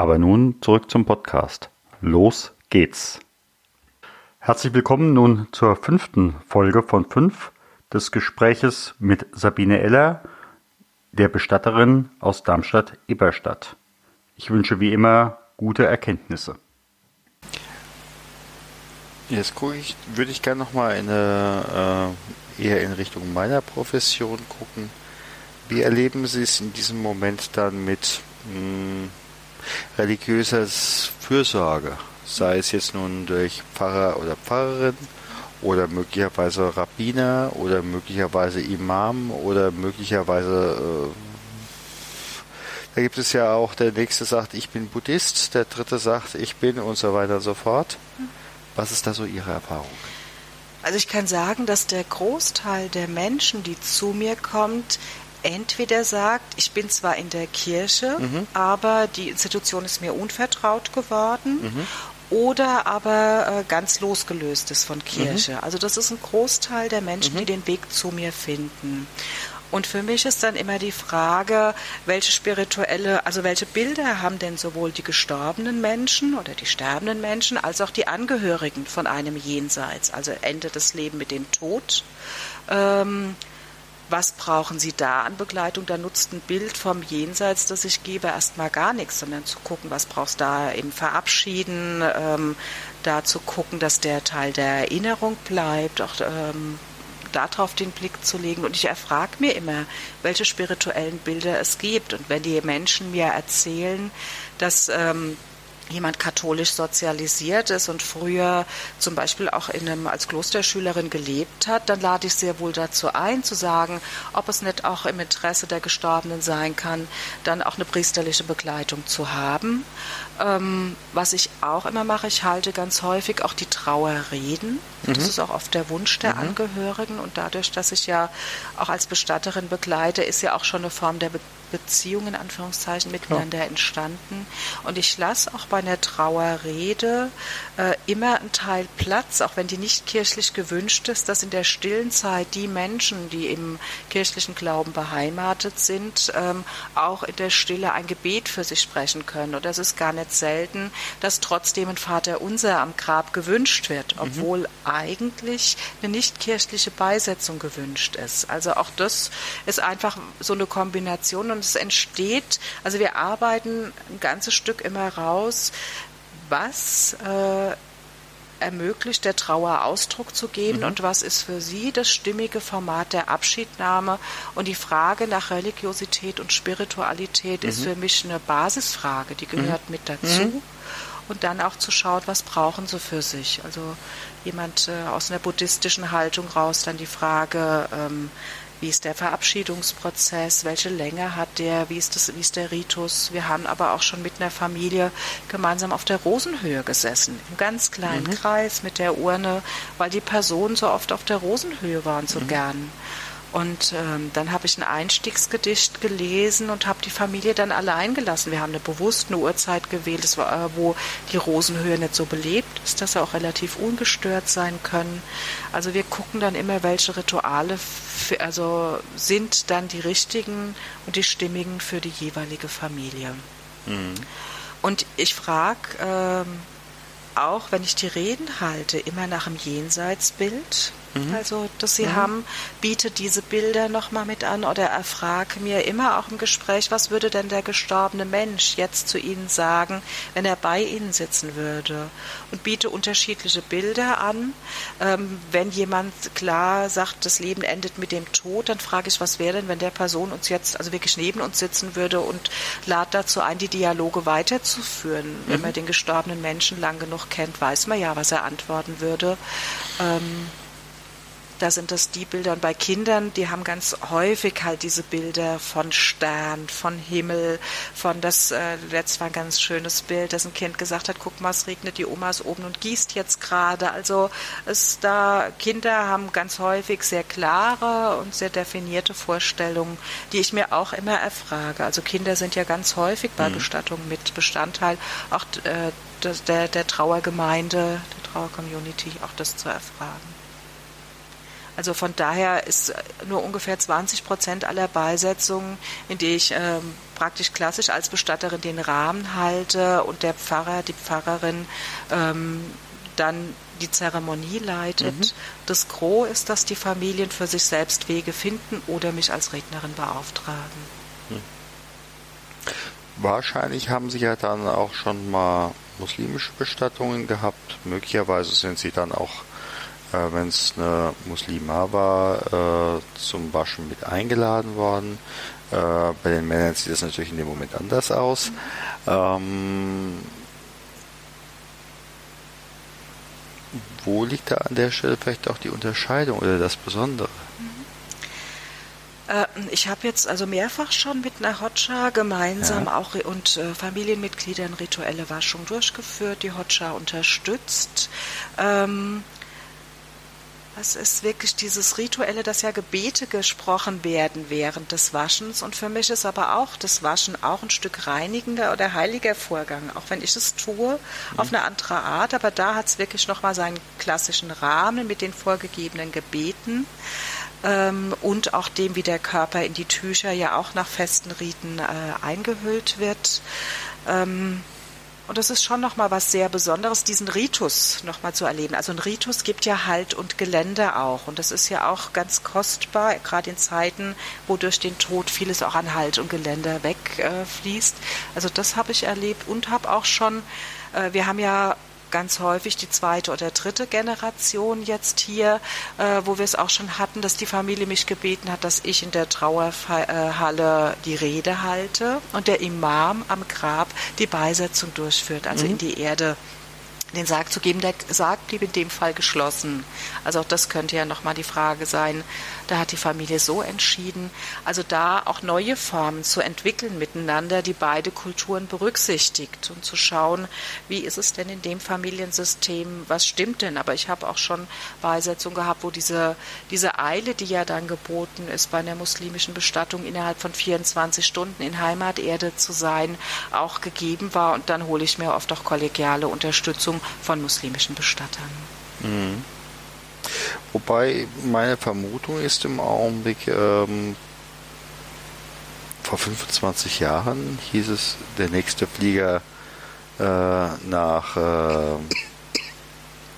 Aber nun zurück zum Podcast. Los geht's. Herzlich willkommen nun zur fünften Folge von fünf des Gespräches mit Sabine Eller, der Bestatterin aus Darmstadt-Eberstadt. Ich wünsche wie immer gute Erkenntnisse. Jetzt gucke ich, würde ich gerne nochmal äh, eher in Richtung meiner Profession gucken. Wie erleben Sie es in diesem Moment dann mit mh, hm, religiöser Fürsorge? Sei es jetzt nun durch Pfarrer oder Pfarrerin oder möglicherweise Rabbiner oder möglicherweise Imam oder möglicherweise äh, da gibt es ja auch, der nächste sagt, ich bin Buddhist, der dritte sagt, ich bin und so weiter und so fort. Was ist da so Ihre Erfahrung? Also ich kann sagen, dass der Großteil der Menschen, die zu mir kommt, entweder sagt, ich bin zwar in der Kirche, mhm. aber die Institution ist mir unvertraut geworden, mhm. oder aber äh, ganz losgelöst ist von Kirche. Mhm. Also das ist ein Großteil der Menschen, die mhm. den Weg zu mir finden. Und für mich ist dann immer die Frage, welche spirituelle, also welche Bilder haben denn sowohl die gestorbenen Menschen oder die sterbenden Menschen als auch die Angehörigen von einem Jenseits, also endet das Leben mit dem Tod. Ähm, was brauchen Sie da an Begleitung? Da nutzt ein Bild vom Jenseits, das ich gebe, erstmal gar nichts, sondern zu gucken, was brauchst du da im Verabschieden, ähm, da zu gucken, dass der Teil der Erinnerung bleibt, auch ähm, darauf den Blick zu legen. Und ich erfrage mir immer, welche spirituellen Bilder es gibt. Und wenn die Menschen mir erzählen, dass ähm, jemand katholisch sozialisiert ist und früher zum Beispiel auch in einem, als Klosterschülerin gelebt hat, dann lade ich sehr wohl dazu ein, zu sagen, ob es nicht auch im Interesse der Gestorbenen sein kann, dann auch eine priesterliche Begleitung zu haben. Ähm, was ich auch immer mache, ich halte ganz häufig auch die Trauerreden. Mhm. Das ist auch oft der Wunsch der mhm. Angehörigen und dadurch, dass ich ja auch als Bestatterin begleite, ist ja auch schon eine Form der Be Beziehung in Anführungszeichen miteinander ja. entstanden. Und ich lasse auch bei einer Trauerrede äh, immer einen Teil Platz, auch wenn die nicht kirchlich gewünscht ist, dass in der stillen Zeit die Menschen, die im kirchlichen Glauben beheimatet sind, ähm, auch in der Stille ein Gebet für sich sprechen können. Und das ist gar nicht selten, dass trotzdem ein Vater unser am Grab gewünscht wird, mhm. obwohl mhm. eigentlich eine nicht kirchliche Beisetzung gewünscht ist. Also auch das ist einfach so eine Kombination und und es entsteht, also wir arbeiten ein ganzes Stück immer raus, was äh, ermöglicht, der Trauer Ausdruck zu geben mhm. und was ist für Sie das stimmige Format der Abschiednahme. Und die Frage nach Religiosität und Spiritualität mhm. ist für mich eine Basisfrage, die gehört mhm. mit dazu. Mhm. Und dann auch zu schauen, was brauchen sie für sich. Also jemand äh, aus einer buddhistischen Haltung raus, dann die Frage, ähm, wie ist der Verabschiedungsprozess, welche Länge hat der, wie ist, das, wie ist der Ritus. Wir haben aber auch schon mit einer Familie gemeinsam auf der Rosenhöhe gesessen, im ganz kleinen mhm. Kreis mit der Urne, weil die Personen so oft auf der Rosenhöhe waren, so mhm. gern. Und ähm, dann habe ich ein Einstiegsgedicht gelesen und habe die Familie dann allein gelassen. Wir haben eine bewusst eine Uhrzeit gewählt, das war, äh, wo die Rosenhöhe nicht so belebt ist, dass sie auch relativ ungestört sein können. Also wir gucken dann immer, welche Rituale für, also sind dann die richtigen und die stimmigen für die jeweilige Familie. Mhm. Und ich frage ähm, auch, wenn ich die Reden halte, immer nach dem Jenseitsbild mhm. also das sie mhm. haben, biete diese Bilder nochmal mit an oder erfrage mir immer auch im Gespräch, was würde denn der gestorbene Mensch jetzt zu Ihnen sagen, wenn er bei Ihnen sitzen würde und biete unterschiedliche Bilder an. Ähm, wenn jemand klar sagt, das Leben endet mit dem Tod, dann frage ich, was wäre denn, wenn der Person uns jetzt also wirklich neben uns sitzen würde und lade dazu ein, die Dialoge weiterzuführen. Mhm. Wenn man den gestorbenen Menschen lang genug kennt, weiß man ja, was er antworten würde. Ähm, da sind das die Bilder. Und bei Kindern, die haben ganz häufig halt diese Bilder von Stern, von Himmel, von das, äh, letztes war ein ganz schönes Bild, dass ein Kind gesagt hat, guck mal, es regnet, die Oma ist oben und gießt jetzt gerade. Also es da, Kinder haben ganz häufig sehr klare und sehr definierte Vorstellungen, die ich mir auch immer erfrage. Also Kinder sind ja ganz häufig bei mhm. Bestattungen mit Bestandteil auch äh, der, der Trauergemeinde, der Trauercommunity, auch das zu erfragen. Also von daher ist nur ungefähr 20 Prozent aller Beisetzungen, in die ich ähm, praktisch klassisch als Bestatterin den Rahmen halte und der Pfarrer, die Pfarrerin ähm, dann die Zeremonie leitet. Mhm. Das Gros ist, dass die Familien für sich selbst Wege finden oder mich als Rednerin beauftragen. Mhm. Wahrscheinlich haben Sie ja dann auch schon mal muslimische Bestattungen gehabt. Möglicherweise sind Sie dann auch äh, wenn es eine Muslima war, äh, zum Waschen mit eingeladen worden. Äh, bei den Männern sieht das natürlich in dem Moment anders aus. Ähm, wo liegt da an der Stelle vielleicht auch die Unterscheidung oder das Besondere? Äh, ich habe jetzt also mehrfach schon mit einer Hodja gemeinsam ja. auch und äh, Familienmitgliedern rituelle Waschung durchgeführt, die Hodja unterstützt. Ähm, es ist wirklich dieses Rituelle, dass ja Gebete gesprochen werden während des Waschens. Und für mich ist aber auch das Waschen auch ein Stück reinigender oder heiliger Vorgang, auch wenn ich es tue mhm. auf eine andere Art. Aber da hat es wirklich nochmal seinen klassischen Rahmen mit den vorgegebenen Gebeten ähm, und auch dem, wie der Körper in die Tücher ja auch nach festen Riten äh, eingehüllt wird. Ähm, und das ist schon nochmal was sehr Besonderes, diesen Ritus nochmal zu erleben. Also ein Ritus gibt ja Halt und Gelände auch. Und das ist ja auch ganz kostbar, gerade in Zeiten, wo durch den Tod vieles auch an Halt und Gelände wegfließt. Äh, also das habe ich erlebt und habe auch schon, äh, wir haben ja ganz häufig die zweite oder dritte Generation jetzt hier, äh, wo wir es auch schon hatten, dass die Familie mich gebeten hat, dass ich in der Trauerhalle die Rede halte und der Imam am Grab die Beisetzung durchführt, also mhm. in die Erde den Sarg zu geben. Der Sarg blieb in dem Fall geschlossen. Also auch das könnte ja nochmal die Frage sein. Da hat die Familie so entschieden. Also da auch neue Formen zu entwickeln miteinander, die beide Kulturen berücksichtigt und zu schauen, wie ist es denn in dem Familiensystem, was stimmt denn? Aber ich habe auch schon Beisetzungen gehabt, wo diese, diese Eile, die ja dann geboten ist, bei einer muslimischen Bestattung innerhalb von 24 Stunden in Heimaterde zu sein, auch gegeben war. Und dann hole ich mir oft auch kollegiale Unterstützung von muslimischen Bestattern. Mhm. Wobei meine Vermutung ist im Augenblick, ähm, vor 25 Jahren hieß es, der nächste Flieger äh, nach äh,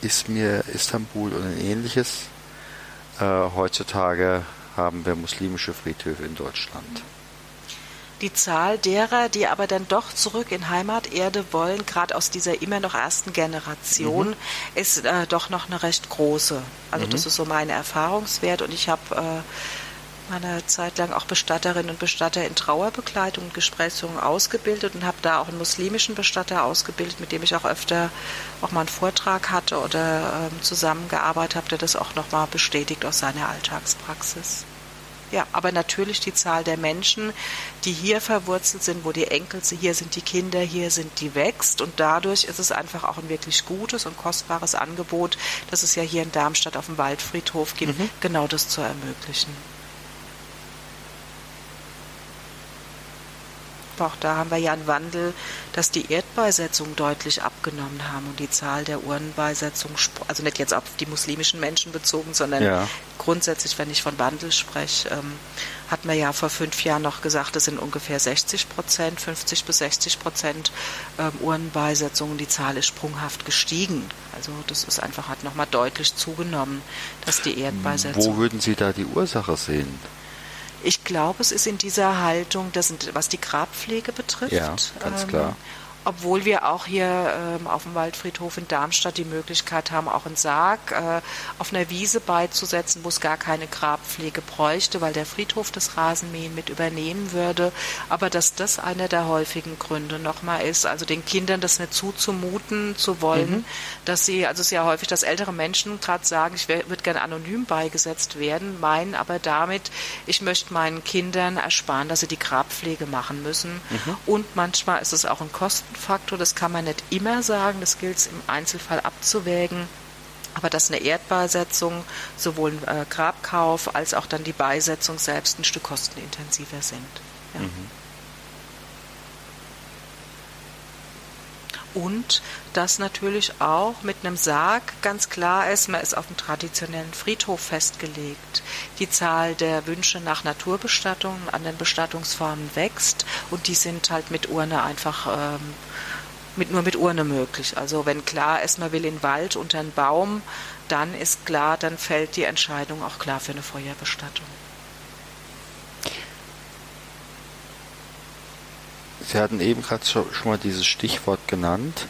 Izmir, Istanbul und ähnliches. Äh, heutzutage haben wir muslimische Friedhöfe in Deutschland die Zahl derer, die aber dann doch zurück in Heimaterde wollen, gerade aus dieser immer noch ersten Generation, mhm. ist äh, doch noch eine recht große. Also mhm. das ist so mein Erfahrungswert und ich habe äh, meine Zeit lang auch Bestatterinnen und Bestatter in Trauerbegleitung und Gesprächsführung ausgebildet und habe da auch einen muslimischen Bestatter ausgebildet, mit dem ich auch öfter auch mal einen Vortrag hatte oder ähm, zusammengearbeitet habe, der das auch nochmal bestätigt aus seiner Alltagspraxis. Ja, aber natürlich die Zahl der Menschen, die hier verwurzelt sind, wo die Enkel, hier sind die Kinder, hier sind die wächst und dadurch ist es einfach auch ein wirklich gutes und kostbares Angebot, dass es ja hier in Darmstadt auf dem Waldfriedhof gibt, mhm. genau das zu ermöglichen. Auch da haben wir ja einen Wandel, dass die Erdbeisetzungen deutlich abgenommen haben und die Zahl der Urnenbeisetzungen, also nicht jetzt auf die muslimischen Menschen bezogen, sondern ja. grundsätzlich, wenn ich von Wandel spreche, ähm, hat man ja vor fünf Jahren noch gesagt, es sind ungefähr 60 Prozent, 50 bis 60 Prozent ähm, Urnenbeisetzungen. Die Zahl ist sprunghaft gestiegen. Also das ist einfach, hat nochmal deutlich zugenommen, dass die Erdbeisetzung. Wo würden Sie da die Ursache sehen? Ich glaube, es ist in dieser Haltung, das sind, was die Grabpflege betrifft. Ja, ganz ähm, klar. Obwohl wir auch hier ähm, auf dem Waldfriedhof in Darmstadt die Möglichkeit haben, auch einen Sarg äh, auf einer Wiese beizusetzen, wo es gar keine Grabpflege bräuchte, weil der Friedhof das Rasenmähen mit übernehmen würde. Aber dass das einer der häufigen Gründe nochmal ist, also den Kindern das nicht zuzumuten zu wollen, mhm. dass sie, also es ist ja häufig, dass ältere Menschen gerade sagen, ich würde gerne anonym beigesetzt werden, meinen aber damit, ich möchte meinen Kindern ersparen, dass sie die Grabpflege machen müssen. Mhm. Und manchmal ist es auch ein Kosten Kostenfaktor, das kann man nicht immer sagen, das gilt es im Einzelfall abzuwägen. Aber dass eine Erdbeisetzung sowohl ein äh, Grabkauf als auch dann die Beisetzung selbst ein Stück kostenintensiver sind. Ja. Mhm. Und dass natürlich auch mit einem Sarg ganz klar ist, man ist auf dem traditionellen Friedhof festgelegt. Die Zahl der Wünsche nach Naturbestattungen an den Bestattungsformen wächst und die sind halt mit Urne einfach ähm, mit, nur mit Urne möglich. Also wenn klar ist, man will in den Wald unter einen Baum, dann ist klar, dann fällt die Entscheidung auch klar für eine Feuerbestattung. Sie hatten eben gerade schon mal dieses Stichwort genannt.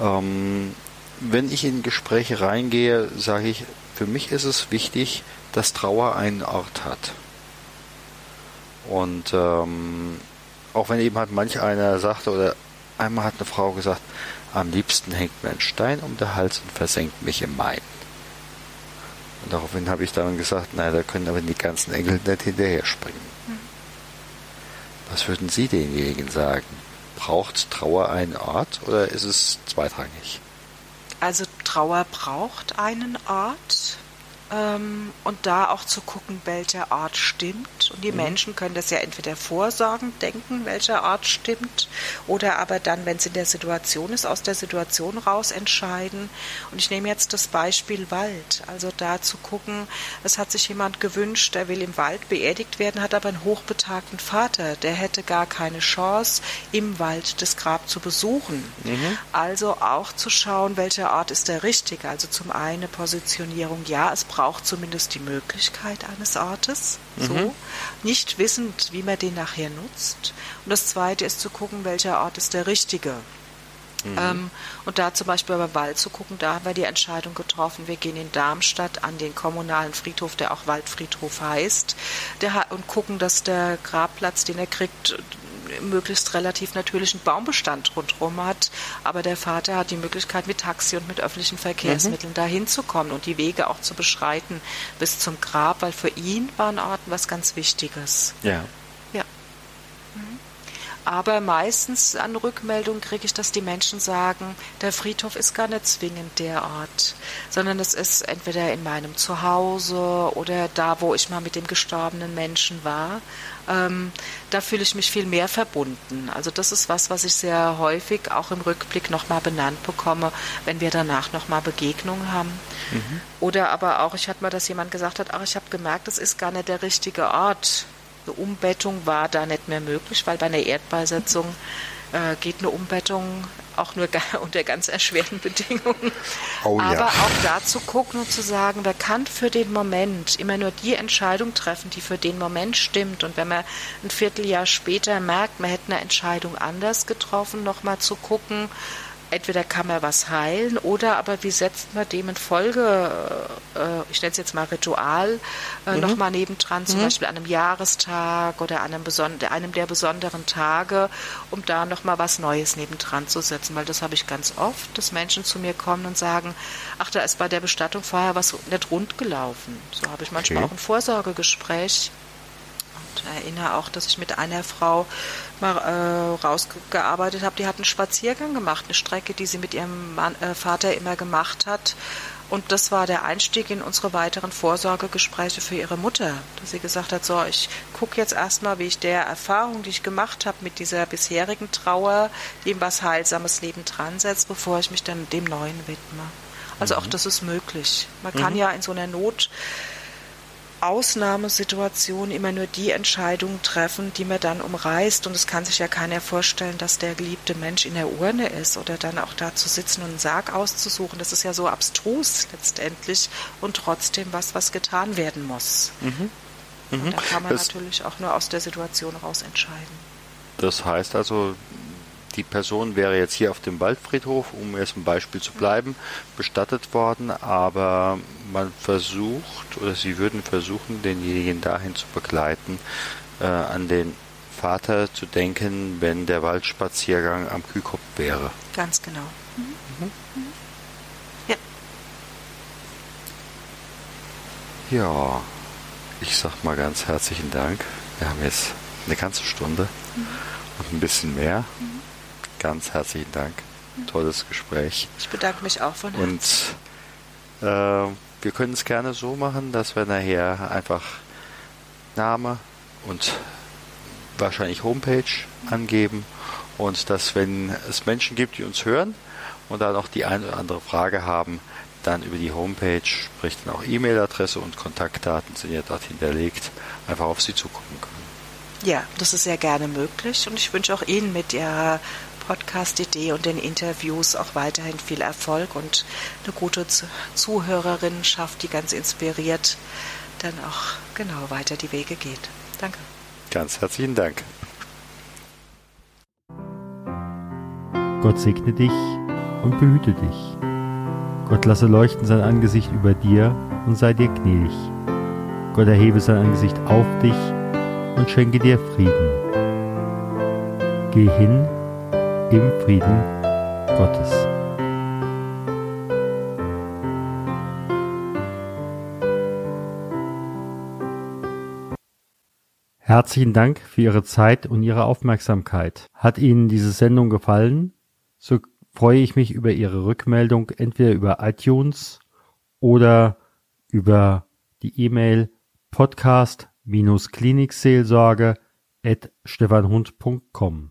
Ähm, wenn ich in Gespräche reingehe, sage ich, für mich ist es wichtig, dass Trauer einen Ort hat. Und ähm, auch wenn eben halt manch einer sagte, oder einmal hat eine Frau gesagt, am liebsten hängt mir ein Stein um den Hals und versenkt mich im Main. Und daraufhin habe ich dann gesagt, naja, da können aber die ganzen Engel nicht hinterher springen. Was würden Sie denjenigen sagen? Braucht Trauer einen Ort oder ist es zweitrangig? Also Trauer braucht einen Ort ähm, und da auch zu gucken, welcher Ort stimmt. Und die mhm. Menschen können das ja entweder vorsorgend denken, welcher Ort stimmt, oder aber dann, wenn es in der Situation ist, aus der Situation raus entscheiden. Und ich nehme jetzt das Beispiel Wald. Also da zu gucken, es hat sich jemand gewünscht, der will im Wald beerdigt werden, hat aber einen hochbetagten Vater. Der hätte gar keine Chance, im Wald das Grab zu besuchen. Mhm. Also auch zu schauen, welcher Ort ist der richtige. Also zum einen Positionierung, ja, es braucht braucht zumindest die Möglichkeit eines Ortes, mhm. so, nicht wissend, wie man den nachher nutzt. Und das Zweite ist zu gucken, welcher Ort ist der richtige. Mhm. Ähm, und da zum Beispiel beim Wald zu gucken, da haben wir die Entscheidung getroffen, wir gehen in Darmstadt an den kommunalen Friedhof, der auch Waldfriedhof heißt, der, und gucken, dass der Grabplatz, den er kriegt, möglichst relativ natürlichen Baumbestand rundherum hat. Aber der Vater hat die Möglichkeit, mit Taxi und mit öffentlichen Verkehrsmitteln mhm. dahin zu kommen und die Wege auch zu beschreiten bis zum Grab, weil für ihn waren Orten was ganz Wichtiges. Ja. Ja. Mhm. Aber meistens an Rückmeldung kriege ich, dass die Menschen sagen, der Friedhof ist gar nicht zwingend der Ort, sondern es ist entweder in meinem Zuhause oder da, wo ich mal mit dem gestorbenen Menschen war. Ähm, da fühle ich mich viel mehr verbunden. Also das ist was, was ich sehr häufig auch im Rückblick nochmal benannt bekomme, wenn wir danach nochmal Begegnungen haben. Mhm. Oder aber auch, ich hatte mal, dass jemand gesagt hat, ach, ich habe gemerkt, das ist gar nicht der richtige Ort eine Umbettung war da nicht mehr möglich, weil bei einer Erdbeisetzung äh, geht eine Umbettung auch nur unter ganz erschwerten Bedingungen. Oh, Aber ja. auch da zu gucken und zu sagen, wer kann für den Moment immer nur die Entscheidung treffen, die für den Moment stimmt. Und wenn man ein Vierteljahr später merkt, man hätte eine Entscheidung anders getroffen, nochmal zu gucken, entweder kann man was heilen oder aber wie setzt man dem in Folge, äh, ich nenne es jetzt mal Ritual, äh, mhm. nochmal nebendran, zum mhm. Beispiel an einem Jahrestag oder an einem, einem der besonderen Tage, um da nochmal was Neues nebendran zu setzen. Weil das habe ich ganz oft, dass Menschen zu mir kommen und sagen, ach, da ist bei der Bestattung vorher was nicht rund gelaufen. So habe ich manchmal okay. auch ein Vorsorgegespräch erinnere auch, dass ich mit einer Frau mal äh, rausgearbeitet habe. Die hat einen Spaziergang gemacht, eine Strecke, die sie mit ihrem Mann, äh, Vater immer gemacht hat. Und das war der Einstieg in unsere weiteren Vorsorgegespräche für ihre Mutter, dass sie gesagt hat, so, ich gucke jetzt erstmal, wie ich der Erfahrung, die ich gemacht habe mit dieser bisherigen Trauer, dem was Heilsames Leben dran setzt, bevor ich mich dann dem Neuen widme. Also mhm. auch das ist möglich. Man mhm. kann ja in so einer Not Ausnahmesituation immer nur die Entscheidung treffen, die man dann umreißt. Und es kann sich ja keiner vorstellen, dass der geliebte Mensch in der Urne ist oder dann auch da zu sitzen und einen Sarg auszusuchen. Das ist ja so abstrus letztendlich und trotzdem was, was getan werden muss. Mhm. Mhm. Und da kann man das, natürlich auch nur aus der Situation raus entscheiden. Das heißt also, die Person wäre jetzt hier auf dem Waldfriedhof, um jetzt ein Beispiel zu bleiben, bestattet worden, aber man versucht oder sie würden versuchen, denjenigen dahin zu begleiten, äh, an den Vater zu denken, wenn der Waldspaziergang am Kühlkopf wäre. Ganz genau. Mhm. Mhm. Ja. Ja, ich sag mal ganz herzlichen Dank. Wir haben jetzt eine ganze Stunde mhm. und ein bisschen mehr. Ganz herzlichen Dank. Tolles Gespräch. Ich bedanke mich auch von Herzen. Und äh, wir können es gerne so machen, dass wir nachher einfach Name und wahrscheinlich Homepage angeben und dass, wenn es Menschen gibt, die uns hören und dann auch die eine oder andere Frage haben, dann über die Homepage, sprich dann auch E-Mail-Adresse und Kontaktdaten sind ja dort hinterlegt, einfach auf sie zukommen können. Ja, das ist sehr gerne möglich und ich wünsche auch Ihnen mit Ihrer Podcast-Idee und den Interviews auch weiterhin viel Erfolg und eine gute Zuhörerinnenschaft, die ganz inspiriert dann auch genau weiter die Wege geht. Danke. Ganz herzlichen Dank. Gott segne dich und behüte dich. Gott lasse leuchten sein Angesicht über dir und sei dir gnädig. Gott erhebe sein Angesicht auf dich und schenke dir Frieden. Geh hin im Frieden Gottes. Herzlichen Dank für Ihre Zeit und Ihre Aufmerksamkeit. Hat Ihnen diese Sendung gefallen? So freue ich mich über Ihre Rückmeldung entweder über iTunes oder über die E-Mail podcast-klinikseelsorge at stefanhund.com.